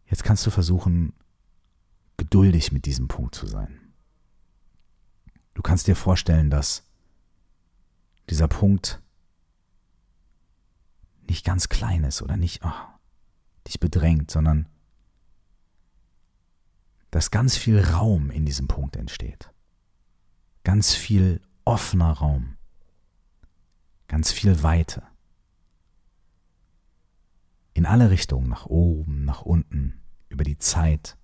jetzt kannst du versuchen, geduldig mit diesem Punkt zu sein. Du kannst dir vorstellen, dass dieser Punkt nicht ganz klein ist oder nicht oh, dich bedrängt, sondern dass ganz viel Raum in diesem Punkt entsteht. Ganz viel offener Raum. Ganz viel Weite. In alle Richtungen, nach oben, nach unten, über die Zeit.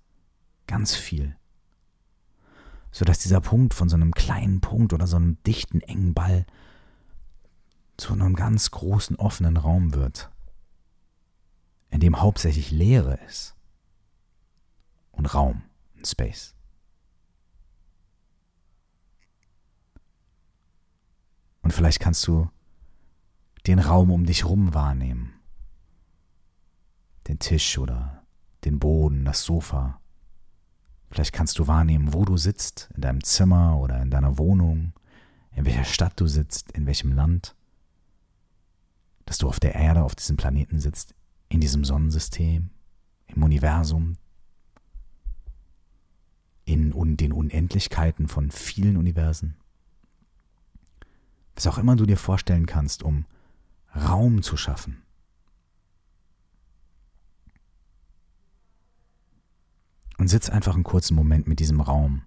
Ganz viel. Sodass dieser Punkt von so einem kleinen Punkt oder so einem dichten, engen Ball zu einem ganz großen, offenen Raum wird, in dem hauptsächlich Leere ist und Raum. Space. Und vielleicht kannst du den Raum um dich herum wahrnehmen. Den Tisch oder den Boden, das Sofa. Vielleicht kannst du wahrnehmen, wo du sitzt, in deinem Zimmer oder in deiner Wohnung, in welcher Stadt du sitzt, in welchem Land, dass du auf der Erde, auf diesem Planeten sitzt, in diesem Sonnensystem, im Universum, in den Unendlichkeiten von vielen Universen. Was auch immer du dir vorstellen kannst, um Raum zu schaffen. Und sitz einfach einen kurzen Moment mit diesem Raum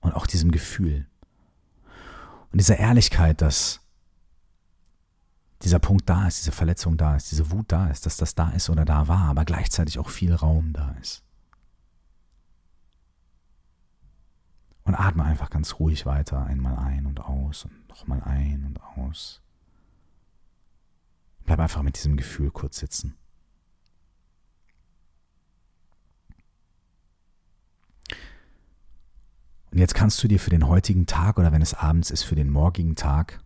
und auch diesem Gefühl und dieser Ehrlichkeit, dass dieser Punkt da ist, diese Verletzung da ist, diese Wut da ist, dass das da ist oder da war, aber gleichzeitig auch viel Raum da ist. Und atme einfach ganz ruhig weiter, einmal ein und aus und nochmal ein und aus. Bleib einfach mit diesem Gefühl kurz sitzen. Und jetzt kannst du dir für den heutigen Tag oder wenn es abends ist, für den morgigen Tag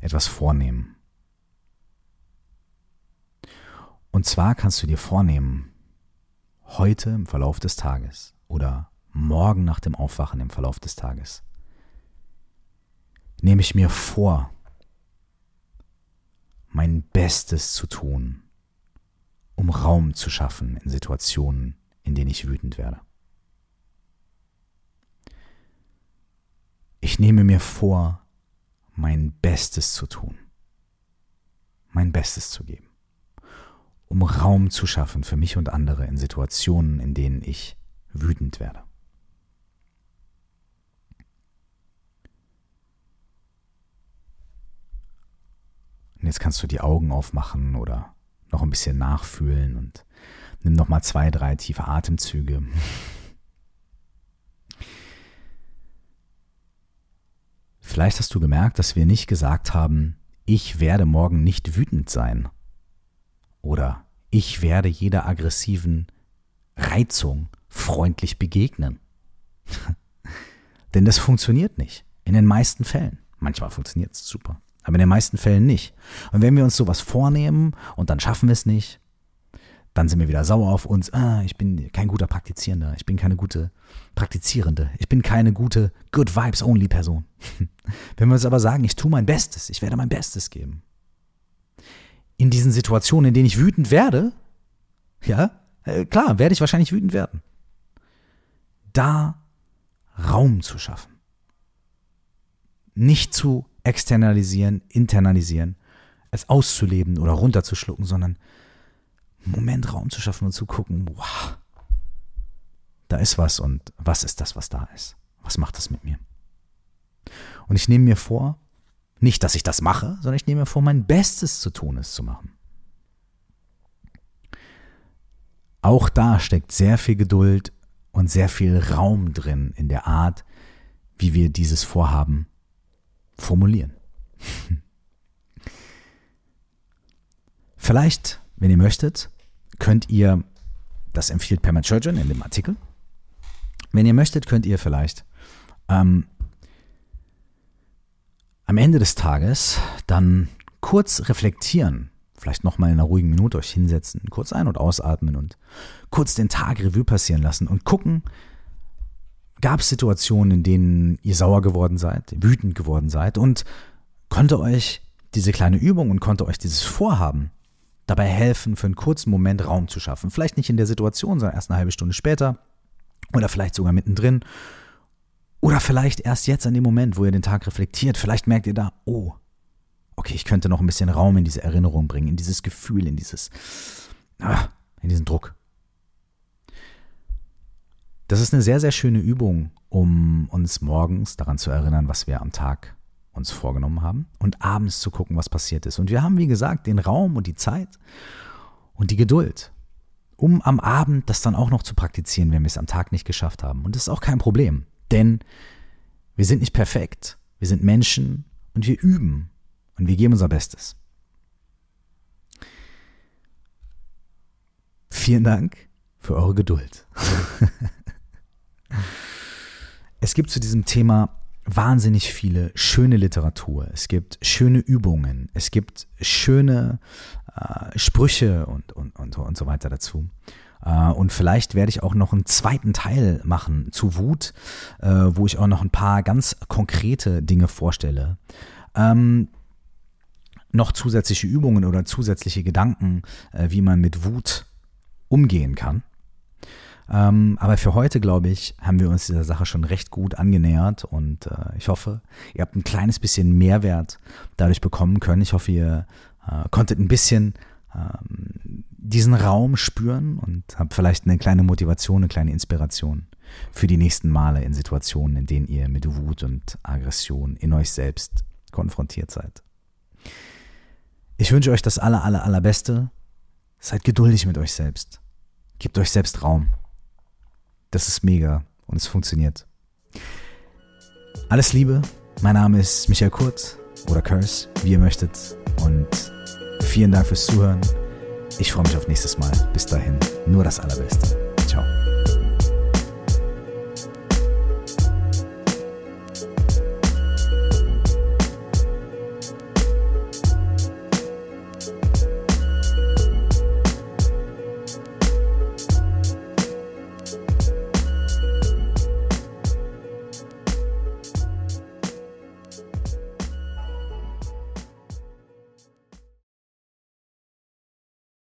etwas vornehmen. Und zwar kannst du dir vornehmen, heute im Verlauf des Tages oder morgen nach dem Aufwachen im Verlauf des Tages, nehme ich mir vor, mein Bestes zu tun, um Raum zu schaffen in Situationen, in denen ich wütend werde. Ich nehme mir vor, mein Bestes zu tun, mein Bestes zu geben, um Raum zu schaffen für mich und andere in Situationen, in denen ich wütend werde. Und jetzt kannst du die Augen aufmachen oder noch ein bisschen nachfühlen und nimm noch mal zwei, drei tiefe Atemzüge. Vielleicht hast du gemerkt, dass wir nicht gesagt haben, ich werde morgen nicht wütend sein. Oder ich werde jeder aggressiven Reizung freundlich begegnen. (laughs) Denn das funktioniert nicht. In den meisten Fällen. Manchmal funktioniert es super aber in den meisten Fällen nicht. Und wenn wir uns sowas vornehmen und dann schaffen wir es nicht, dann sind wir wieder sauer auf uns. Ah, ich bin kein guter Praktizierender, ich bin keine gute Praktizierende, ich bin keine gute Good Vibes Only Person. (laughs) wenn wir uns aber sagen, ich tue mein Bestes, ich werde mein Bestes geben. In diesen Situationen, in denen ich wütend werde, ja, äh, klar, werde ich wahrscheinlich wütend werden. Da Raum zu schaffen. Nicht zu externalisieren, internalisieren, es auszuleben oder runterzuschlucken, sondern Moment Raum zu schaffen und zu gucken, wow, da ist was und was ist das, was da ist? Was macht das mit mir? Und ich nehme mir vor, nicht, dass ich das mache, sondern ich nehme mir vor, mein Bestes zu tun, es zu machen. Auch da steckt sehr viel Geduld und sehr viel Raum drin in der Art, wie wir dieses Vorhaben formulieren. (laughs) Vielleicht, wenn ihr möchtet, könnt ihr, das empfiehlt Pema Churchill in dem Artikel, wenn ihr möchtet, könnt ihr vielleicht ähm, am Ende des Tages dann kurz reflektieren, vielleicht nochmal in einer ruhigen Minute euch hinsetzen, kurz ein- und ausatmen und kurz den Tag Revue passieren lassen und gucken, gab es Situationen, in denen ihr sauer geworden seid, wütend geworden seid und konnte euch diese kleine Übung und konnte euch dieses Vorhaben dabei helfen, für einen kurzen Moment Raum zu schaffen. Vielleicht nicht in der Situation, sondern erst eine halbe Stunde später oder vielleicht sogar mittendrin. Oder vielleicht erst jetzt an dem Moment, wo ihr den Tag reflektiert. Vielleicht merkt ihr da, oh, okay, ich könnte noch ein bisschen Raum in diese Erinnerung bringen, in dieses Gefühl, in dieses, ah, in diesen Druck. Das ist eine sehr, sehr schöne Übung, um uns morgens daran zu erinnern, was wir am Tag uns vorgenommen haben und abends zu gucken, was passiert ist. Und wir haben, wie gesagt, den Raum und die Zeit und die Geduld, um am Abend das dann auch noch zu praktizieren, wenn wir es am Tag nicht geschafft haben. Und das ist auch kein Problem, denn wir sind nicht perfekt. Wir sind Menschen und wir üben und wir geben unser Bestes. Vielen Dank für eure Geduld. (laughs) Es gibt zu diesem Thema wahnsinnig viele schöne Literatur. Es gibt schöne Übungen. Es gibt schöne äh, Sprüche und, und, und, und so weiter dazu. Äh, und vielleicht werde ich auch noch einen zweiten Teil machen zu Wut, äh, wo ich auch noch ein paar ganz konkrete Dinge vorstelle. Ähm, noch zusätzliche Übungen oder zusätzliche Gedanken, äh, wie man mit Wut umgehen kann. Ähm, aber für heute, glaube ich, haben wir uns dieser Sache schon recht gut angenähert und äh, ich hoffe, ihr habt ein kleines bisschen Mehrwert dadurch bekommen können. Ich hoffe, ihr äh, konntet ein bisschen ähm, diesen Raum spüren und habt vielleicht eine kleine Motivation, eine kleine Inspiration für die nächsten Male in Situationen, in denen ihr mit Wut und Aggression in euch selbst konfrontiert seid. Ich wünsche euch das aller, aller, allerbeste. Seid geduldig mit euch selbst. Gebt euch selbst Raum. Das ist mega und es funktioniert. Alles Liebe. Mein Name ist Michael Kurt oder Curse, wie ihr möchtet. Und vielen Dank fürs Zuhören. Ich freue mich auf nächstes Mal. Bis dahin, nur das Allerbeste. Ciao.